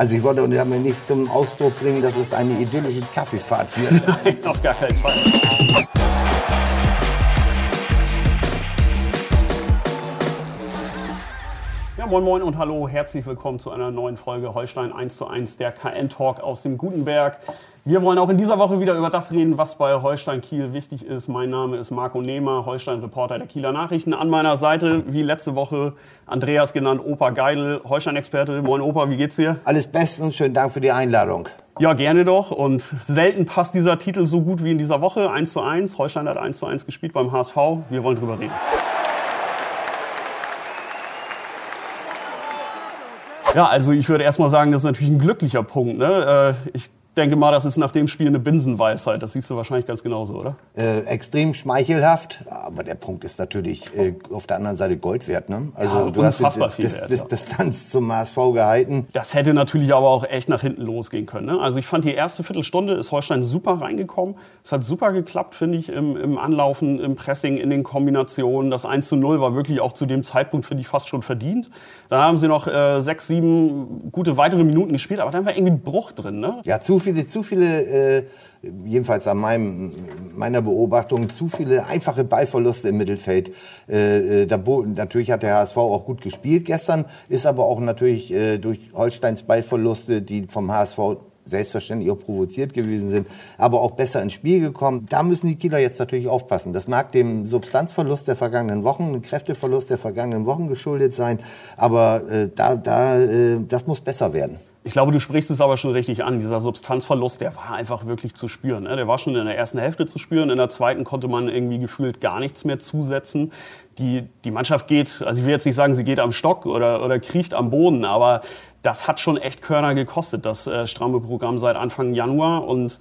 Also ich wollte damit nicht zum Ausdruck bringen, dass es eine idyllische Kaffeefahrt wird. Nein, auf gar keinen Fall. Moin moin und hallo, herzlich willkommen zu einer neuen Folge Holstein 1 zu 1, der KN-Talk aus dem Gutenberg. Wir wollen auch in dieser Woche wieder über das reden, was bei Holstein Kiel wichtig ist. Mein Name ist Marco Nehmer, Holstein-Reporter der Kieler Nachrichten. An meiner Seite, wie letzte Woche, Andreas genannt, Opa Geidel, Holstein-Experte. Moin Opa, wie geht's dir? Alles bestens, schönen Dank für die Einladung. Ja, gerne doch. Und selten passt dieser Titel so gut wie in dieser Woche. 1 zu 1. Holstein hat 1 zu 1 gespielt beim HSV. Wir wollen drüber reden. Ja, also ich würde erstmal sagen, das ist natürlich ein glücklicher Punkt. Ne? Äh, ich denke mal, das ist nach dem Spiel eine Binsenweisheit. Das siehst du wahrscheinlich ganz genauso, oder? Äh, extrem schmeichelhaft, aber der Punkt ist natürlich äh, auf der anderen Seite Gold wert. Ne? Also ja, du hast die, Dis Dis Distanz zum HSV gehalten. Das hätte natürlich aber auch echt nach hinten losgehen können. Ne? Also ich fand die erste Viertelstunde ist Holstein super reingekommen. Es hat super geklappt, finde ich, im, im, Anlaufen, im Pressing, in den Kombinationen. Das 1 zu 0 war wirklich auch zu dem Zeitpunkt, finde ich, fast schon verdient. Dann haben sie noch äh, sechs, sieben gute weitere Minuten gespielt, aber dann war irgendwie ein Bruch drin. Ne? Ja, zu viele, zu viele, äh, jedenfalls an meinem, meiner Beobachtung, zu viele einfache Ballverluste im Mittelfeld. Äh, äh da, natürlich hat der HSV auch gut gespielt gestern, ist aber auch natürlich äh, durch Holsteins Ballverluste, die vom HSV selbstverständlich auch provoziert gewesen sind, aber auch besser ins Spiel gekommen. Da müssen die Kieler jetzt natürlich aufpassen. Das mag dem Substanzverlust der vergangenen Wochen, dem Kräfteverlust der vergangenen Wochen geschuldet sein, aber äh, da, da, äh, das muss besser werden. Ich glaube, du sprichst es aber schon richtig an. Dieser Substanzverlust, der war einfach wirklich zu spüren. Ne? Der war schon in der ersten Hälfte zu spüren. In der zweiten konnte man irgendwie gefühlt gar nichts mehr zusetzen. Die, die Mannschaft geht, also ich will jetzt nicht sagen, sie geht am Stock oder, oder kriecht am Boden, aber das hat schon echt Körner gekostet, das äh, stramme Programm seit Anfang Januar. Und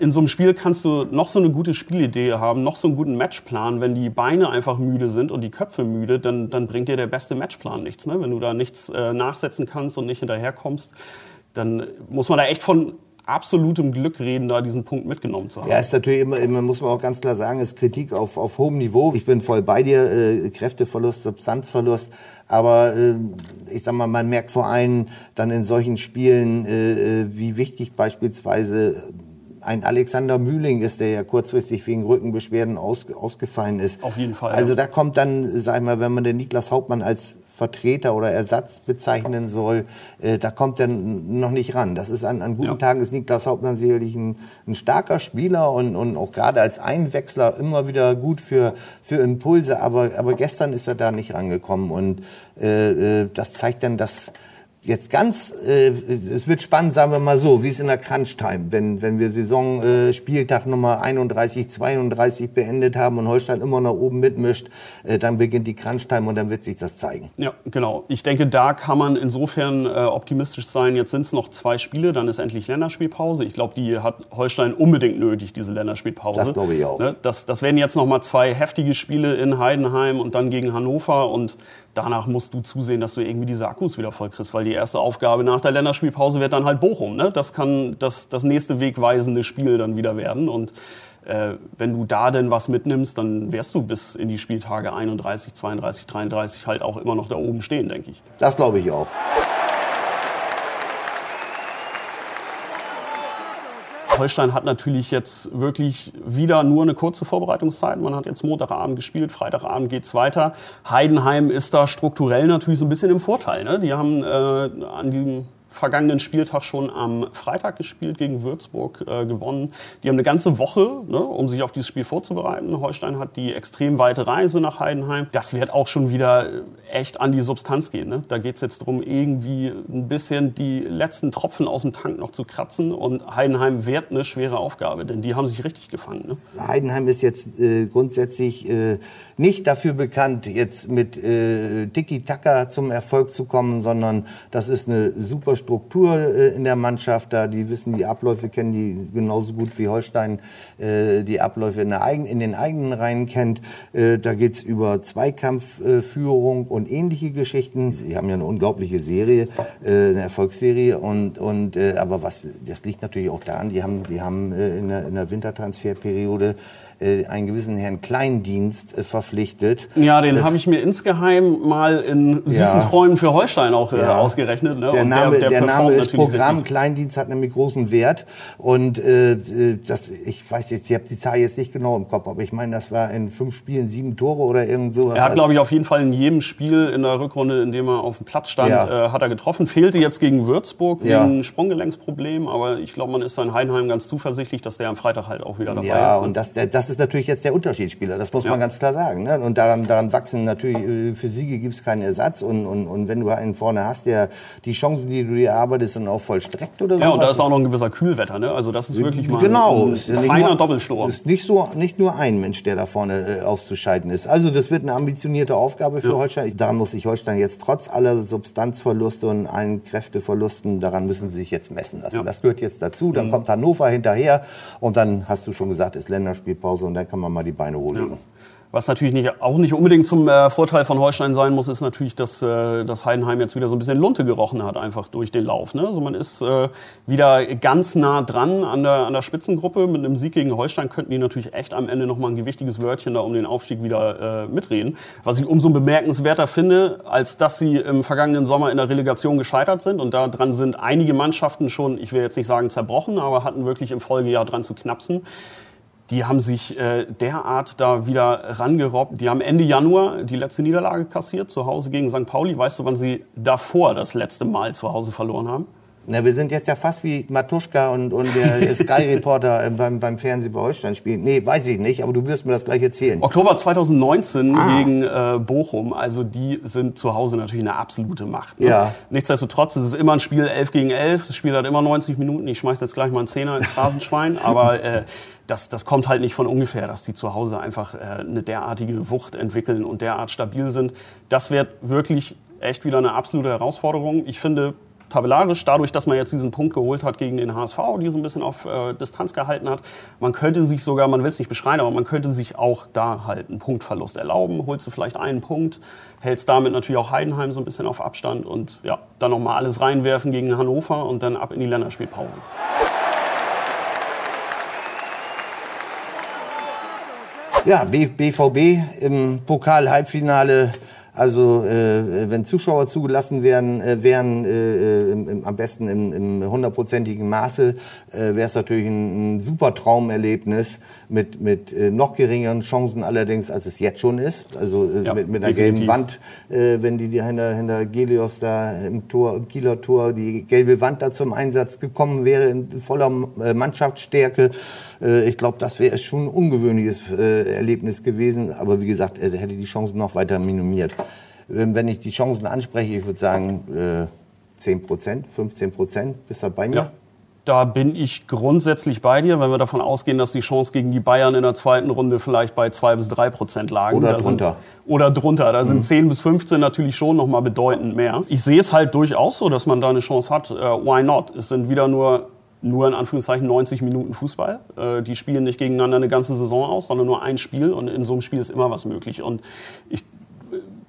in so einem Spiel kannst du noch so eine gute Spielidee haben, noch so einen guten Matchplan. Wenn die Beine einfach müde sind und die Köpfe müde, dann, dann bringt dir der beste Matchplan nichts. Ne? Wenn du da nichts äh, nachsetzen kannst und nicht hinterherkommst, dann muss man da echt von absolutem Glück reden, da diesen Punkt mitgenommen zu haben. Ja, ist natürlich immer, immer muss man auch ganz klar sagen, ist Kritik auf, auf hohem Niveau. Ich bin voll bei dir, äh, Kräfteverlust, Substanzverlust. Aber äh, ich sag mal, man merkt vor allem dann in solchen Spielen, äh, äh wie wichtig beispielsweise ein Alexander Mühling ist, der ja kurzfristig wegen Rückenbeschwerden aus, ausgefallen ist. Auf jeden Fall. Also da kommt dann, sag ich mal, wenn man den Niklas Hauptmann als Vertreter oder Ersatz bezeichnen soll, äh, da kommt er noch nicht ran. Das ist an, an guten ja. Tagen ist Niklas Hauptmann sicherlich ein, ein starker Spieler und, und auch gerade als Einwechsler immer wieder gut für, für Impulse. Aber, aber gestern ist er da nicht rangekommen und äh, äh das zeigt dann, dass Jetzt ganz, äh, es wird spannend, sagen wir mal so, wie es in der Crunch-Time, wenn, wenn wir Saison äh, Spieltag Nummer 31, 32 beendet haben und Holstein immer noch oben mitmischt, äh, dann beginnt die Crunch-Time und dann wird sich das zeigen. Ja, genau. Ich denke, da kann man insofern äh, optimistisch sein. Jetzt sind es noch zwei Spiele, dann ist endlich Länderspielpause. Ich glaube, die hat Holstein unbedingt nötig, diese Länderspielpause. Das glaube ich auch. Ne? Das, das werden jetzt noch mal zwei heftige Spiele in Heidenheim und dann gegen Hannover und danach musst du zusehen, dass du irgendwie diese Akkus wieder voll kriegst, weil die erste Aufgabe nach der Länderspielpause wird dann halt Bochum. Ne? Das kann das, das nächste wegweisende Spiel dann wieder werden. Und äh, wenn du da denn was mitnimmst, dann wirst du bis in die Spieltage 31, 32, 33 halt auch immer noch da oben stehen, denke ich. Das glaube ich auch. Holstein hat natürlich jetzt wirklich wieder nur eine kurze Vorbereitungszeit. Man hat jetzt Montagabend gespielt, Freitagabend geht es weiter. Heidenheim ist da strukturell natürlich so ein bisschen im Vorteil. Ne? Die haben äh, an diesem vergangenen Spieltag schon am Freitag gespielt, gegen Würzburg äh, gewonnen. Die haben eine ganze Woche, ne, um sich auf dieses Spiel vorzubereiten. Holstein hat die extrem weite Reise nach Heidenheim. Das wird auch schon wieder echt an die Substanz gehen. Ne? Da geht es jetzt darum, irgendwie ein bisschen die letzten Tropfen aus dem Tank noch zu kratzen. Und Heidenheim wird eine schwere Aufgabe, denn die haben sich richtig gefangen. Ne? Heidenheim ist jetzt äh, grundsätzlich äh, nicht dafür bekannt, jetzt mit äh, Tiki-Taka zum Erfolg zu kommen, sondern das ist eine super Struktur äh, in der Mannschaft. Da die wissen die Abläufe, kennen die genauso gut wie Holstein äh, die Abläufe in, der eigen, in den eigenen Reihen kennt. Äh, da geht's über Zweikampfführung und ähnliche Geschichten. Sie haben ja eine unglaubliche Serie, äh, eine Erfolgsserie. Und, und, äh, aber was, das liegt natürlich auch daran, die haben, die haben äh, in, der, in der Wintertransferperiode äh, einen gewissen Herrn Kleindienst äh, verpflichtet. Ja, den äh, habe ich mir insgeheim mal in süßen ja. Träumen für Holstein auch äh, ja. ausgerechnet. Ne? Der, Name, der, der, der Name ist Programm. Richtig. Kleindienst hat nämlich großen Wert. Und äh, äh, das, ich weiß jetzt, ich habe die Zahl jetzt nicht genau im Kopf, aber ich meine, das war in fünf Spielen sieben Tore oder irgend sowas. Er hat, glaube ich, auf jeden Fall in jedem Spiel in der Rückrunde, in dem er auf dem Platz stand, ja. hat er getroffen. Fehlte jetzt gegen Würzburg wegen ja. Sprunggelenksproblem, aber ich glaube, man ist in Heidenheim ganz zuversichtlich, dass der am Freitag halt auch wieder dabei ja, ist. Ja, und das, das ist natürlich jetzt der Unterschiedsspieler, das muss man ganz klar sagen. Ne? Und daran, daran wachsen natürlich, äh, für Siege gibt es keinen Ersatz. Und, und, und wenn du einen vorne hast, der die Chancen, die du dir arbeitest, dann auch vollstreckt oder so. Ja, und da ist auch noch ein gewisser Kühlwetter. Ne? Also das ist wirklich mal genau, ein, ein feiner Doppelsturm. ist nicht, so, nicht nur ein Mensch, der da vorne äh, auszuscheiden ist. Also das wird eine ambitionierte Aufgabe für ja. Holstein. Daran muss sich Holstein jetzt trotz aller Substanzverluste und allen Kräfteverlusten, daran müssen sie sich jetzt messen lassen. Ja. Das gehört jetzt dazu. Dann mhm. kommt Hannover hinterher und dann hast du schon gesagt, ist Länderspielpause und dann kann man mal die Beine hochlegen. Ja. Was natürlich nicht, auch nicht unbedingt zum äh, Vorteil von Holstein sein muss, ist natürlich, dass, äh, dass Heidenheim jetzt wieder so ein bisschen Lunte gerochen hat, einfach durch den Lauf. Ne? Also man ist äh, wieder ganz nah dran an der, an der Spitzengruppe. Mit einem Sieg gegen Holstein könnten die natürlich echt am Ende nochmal ein gewichtiges Wörtchen da um den Aufstieg wieder äh, mitreden. Was ich umso bemerkenswerter finde, als dass sie im vergangenen Sommer in der Relegation gescheitert sind. Und daran sind einige Mannschaften schon, ich will jetzt nicht sagen zerbrochen, aber hatten wirklich im Folgejahr dran zu knapsen die haben sich äh, derart da wieder rangerobbt. Die haben Ende Januar die letzte Niederlage kassiert, zu Hause gegen St. Pauli. Weißt du, wann sie davor das letzte Mal zu Hause verloren haben? Na, wir sind jetzt ja fast wie Matuschka und, und der Sky-Reporter beim, beim Fernsehen bei Holstein spielen. Nee, weiß ich nicht, aber du wirst mir das gleich erzählen. Oktober 2019 ah. gegen äh, Bochum. Also die sind zu Hause natürlich eine absolute Macht. Ne? Ja. Nichtsdestotrotz ist es immer ein Spiel 11 gegen 11. Das Spiel hat immer 90 Minuten. Ich schmeiß jetzt gleich mal einen Zehner ins Phrasenschwein. aber äh, das, das kommt halt nicht von ungefähr, dass die zu Hause einfach äh, eine derartige Wucht entwickeln und derart stabil sind. Das wird wirklich echt wieder eine absolute Herausforderung. Ich finde, tabellarisch, dadurch, dass man jetzt diesen Punkt geholt hat gegen den HSV, die so ein bisschen auf äh, Distanz gehalten hat, man könnte sich sogar, man will es nicht beschreien, aber man könnte sich auch da halt einen Punktverlust erlauben. Holst du vielleicht einen Punkt, hältst damit natürlich auch Heidenheim so ein bisschen auf Abstand und ja, dann nochmal alles reinwerfen gegen Hannover und dann ab in die Länderspielpause. Ja, BVB im Pokal-Halbfinale also äh, wenn Zuschauer zugelassen werden, äh, wären äh, im, im, am besten im, hundertprozentigen Maße, äh, wäre es natürlich ein, ein, super Traumerlebnis mit, mit äh, noch geringeren Chancen allerdings, als es jetzt schon ist. Also äh, ja, mit, mit einer gelben Wand, äh, wenn die, die hinter, hinter Gelios da im Tor, im Kieler Tor, die gelbe Wand da zum Einsatz gekommen wäre in voller äh, Mannschaftsstärke. Äh, ich glaube, das wäre schon ein ungewöhnliches äh, Erlebnis gewesen. Aber wie gesagt, er hätte die Chancen noch weiter minimiert. Wenn ich die Chancen anspreche, ich würde sagen äh, 10 Prozent, 15 Prozent. Bist du bei mir? Ja. Da bin ich grundsätzlich bei dir, wenn wir davon ausgehen, dass die Chance gegen die Bayern in der zweiten Runde vielleicht bei 2 bis 3 Prozent lagen. Oder da drunter. Sind, oder drunter. Da mhm. sind 10 bis 15 natürlich schon noch mal bedeutend mehr. Ich sehe es halt durchaus so, dass man da eine Chance hat. Uh, why not? Es sind wieder nur nur in Anführungszeichen 90 Minuten Fußball. Äh, die spielen nicht gegeneinander eine ganze Saison aus, sondern nur ein Spiel und in so einem Spiel ist immer was möglich. Und ich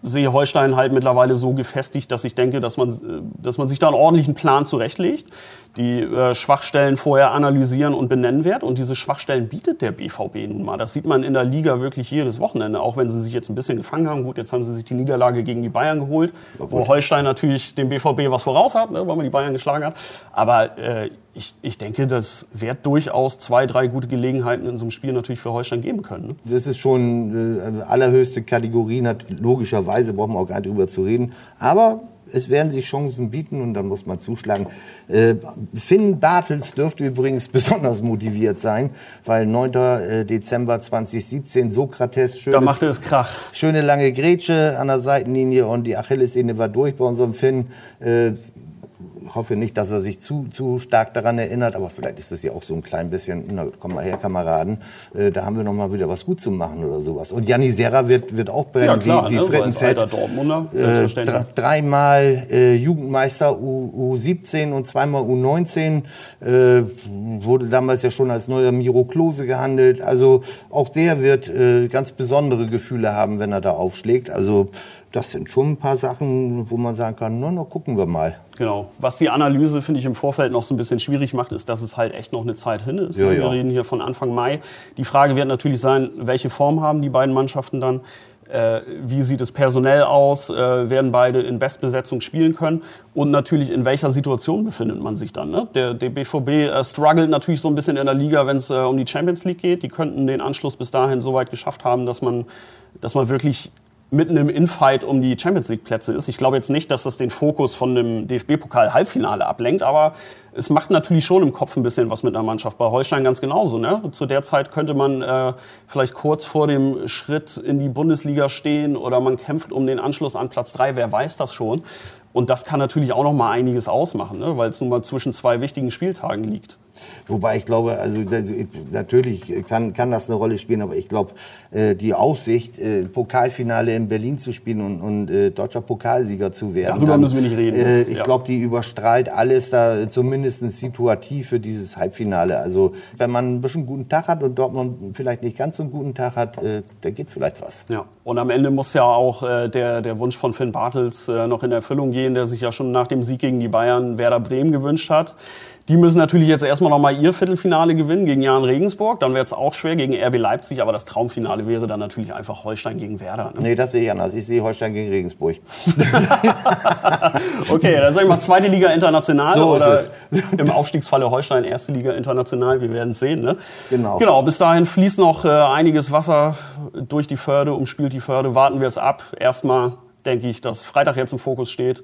sehe Holstein halt mittlerweile so gefestigt, dass ich denke, dass man, äh, dass man sich da einen ordentlichen Plan zurechtlegt, die äh, Schwachstellen vorher analysieren und benennen wird. Und diese Schwachstellen bietet der BVB nun mal. Das sieht man in der Liga wirklich jedes Wochenende, auch wenn sie sich jetzt ein bisschen gefangen haben. Gut, jetzt haben sie sich die Niederlage gegen die Bayern geholt, wo Holstein natürlich dem BVB was voraus hat, ne, weil man die Bayern geschlagen hat. Aber äh, ich, ich denke, das wird durchaus zwei, drei gute Gelegenheiten in so einem Spiel natürlich für Holstein geben können. Ne? Das ist schon äh, allerhöchste Kategorien, hat logischerweise, brauchen wir auch gar nicht drüber zu reden. Aber es werden sich Chancen bieten und dann muss man zuschlagen. Äh, Finn Bartels dürfte übrigens besonders motiviert sein, weil 9. Äh, Dezember 2017 Sokrates schöne, da machte es Krach. schöne lange Grätsche an der Seitenlinie und die Achillessehne war durch bei unserem Finn. Äh, hoffe nicht, dass er sich zu, zu stark daran erinnert, aber vielleicht ist es ja auch so ein klein bisschen, na, komm mal her, Kameraden, äh, da haben wir noch mal wieder was gut zu machen oder sowas. Und Janni Serra wird, wird auch brennen, ja, klar, wie, wie ne? Frittenfeld. Äh, dreimal äh, Jugendmeister U, U17 und zweimal U19, äh, wurde damals ja schon als neuer Miro Klose gehandelt. Also auch der wird äh, ganz besondere Gefühle haben, wenn er da aufschlägt. Also das sind schon ein paar Sachen, wo man sagen kann, na, na gucken wir mal. Genau. Was die Analyse, finde ich, im Vorfeld noch so ein bisschen schwierig macht, ist, dass es halt echt noch eine Zeit hin ist. Ja, wir ja. reden hier von Anfang Mai. Die Frage wird natürlich sein, welche Form haben die beiden Mannschaften dann? äh, wie sieht es personell aus, äh, werden beide in Bestbesetzung spielen können und natürlich in welcher Situation befindet man sich dann. Ne? Der, der BVB äh, struggelt natürlich so ein bisschen in der Liga, wenn es äh, um die Champions League geht. Die könnten den Anschluss bis dahin so weit geschafft haben, dass man, dass man wirklich mitten im Infight um die Champions League Plätze ist. Ich glaube jetzt nicht, dass das den Fokus von dem DFB-Pokal Halbfinale ablenkt, aber es macht natürlich schon im Kopf ein bisschen was mit einer Mannschaft. Bei Holstein ganz genauso. Ne? Zu der Zeit könnte man äh, vielleicht kurz vor dem Schritt in die Bundesliga stehen oder man kämpft um den Anschluss an Platz drei. Wer weiß das schon? Und das kann natürlich auch noch mal einiges ausmachen, ne? weil es nun mal zwischen zwei wichtigen Spieltagen liegt. Wobei ich glaube, also natürlich kann, kann das eine Rolle spielen, aber ich glaube, äh, die Aussicht, äh, Pokalfinale in Berlin zu spielen und, und äh, deutscher Pokalsieger zu werden. Darüber dann, müssen wir nicht reden. Ich ja. glaube, die überstrahlt alles da zumindest situativ für dieses Halbfinale. Also wenn man ein bisschen guten Tag hat und Dortmund vielleicht nicht ganz so einen guten Tag hat, äh, da geht vielleicht was. Ja, und am Ende muss ja auch äh, der, der Wunsch von Finn Bartels äh, noch in Erfüllung gehen, der sich ja schon nach dem Sieg gegen die Bayern Werder Bremen gewünscht hat. Die müssen natürlich jetzt erstmal nochmal ihr Viertelfinale gewinnen gegen Jan Regensburg. Dann wäre es auch schwer gegen RB Leipzig, aber das Traumfinale wäre dann natürlich einfach Holstein gegen Werder. Ne? Nee, das sehe ich anders. Ich sehe Holstein gegen Regensburg. okay, dann sag ich mal zweite Liga international so oder im Aufstiegsfalle Holstein erste Liga international. Wir werden es sehen. Ne? Genau. Genau, bis dahin fließt noch äh, einiges Wasser durch die Förde, umspielt die Förde. Warten wir es ab. Erstmal denke ich, dass Freitag jetzt im Fokus steht.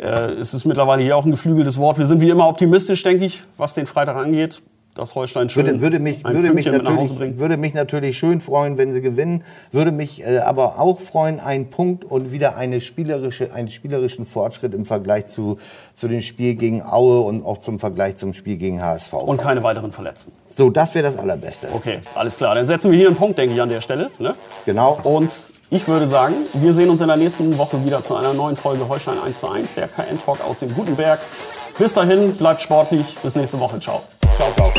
Äh, es ist mittlerweile hier auch ein geflügeltes Wort. Wir sind wie immer optimistisch, denke ich, was den Freitag angeht. Dass Holstein schön würde, würde mich, würde mich natürlich, würde mich natürlich schön freuen, wenn sie gewinnen. Würde mich äh, aber auch freuen, einen Punkt und wieder eine spielerische, einen spielerischen Fortschritt im Vergleich zu, zu dem Spiel gegen Aue und auch zum Vergleich zum Spiel gegen HSV. Und keine weiteren Verletzten. So, das wäre das Allerbeste. Okay, alles klar. Dann setzen wir hier einen Punkt, denke ich, an der Stelle. Ne? Genau. Und ich würde sagen, wir sehen uns in der nächsten Woche wieder zu einer neuen Folge Holstein 1 zu 1, der KN-Talk aus dem Gutenberg. Bis dahin, bleibt sportlich. Bis nächste Woche. Ciao. Ciao, ciao.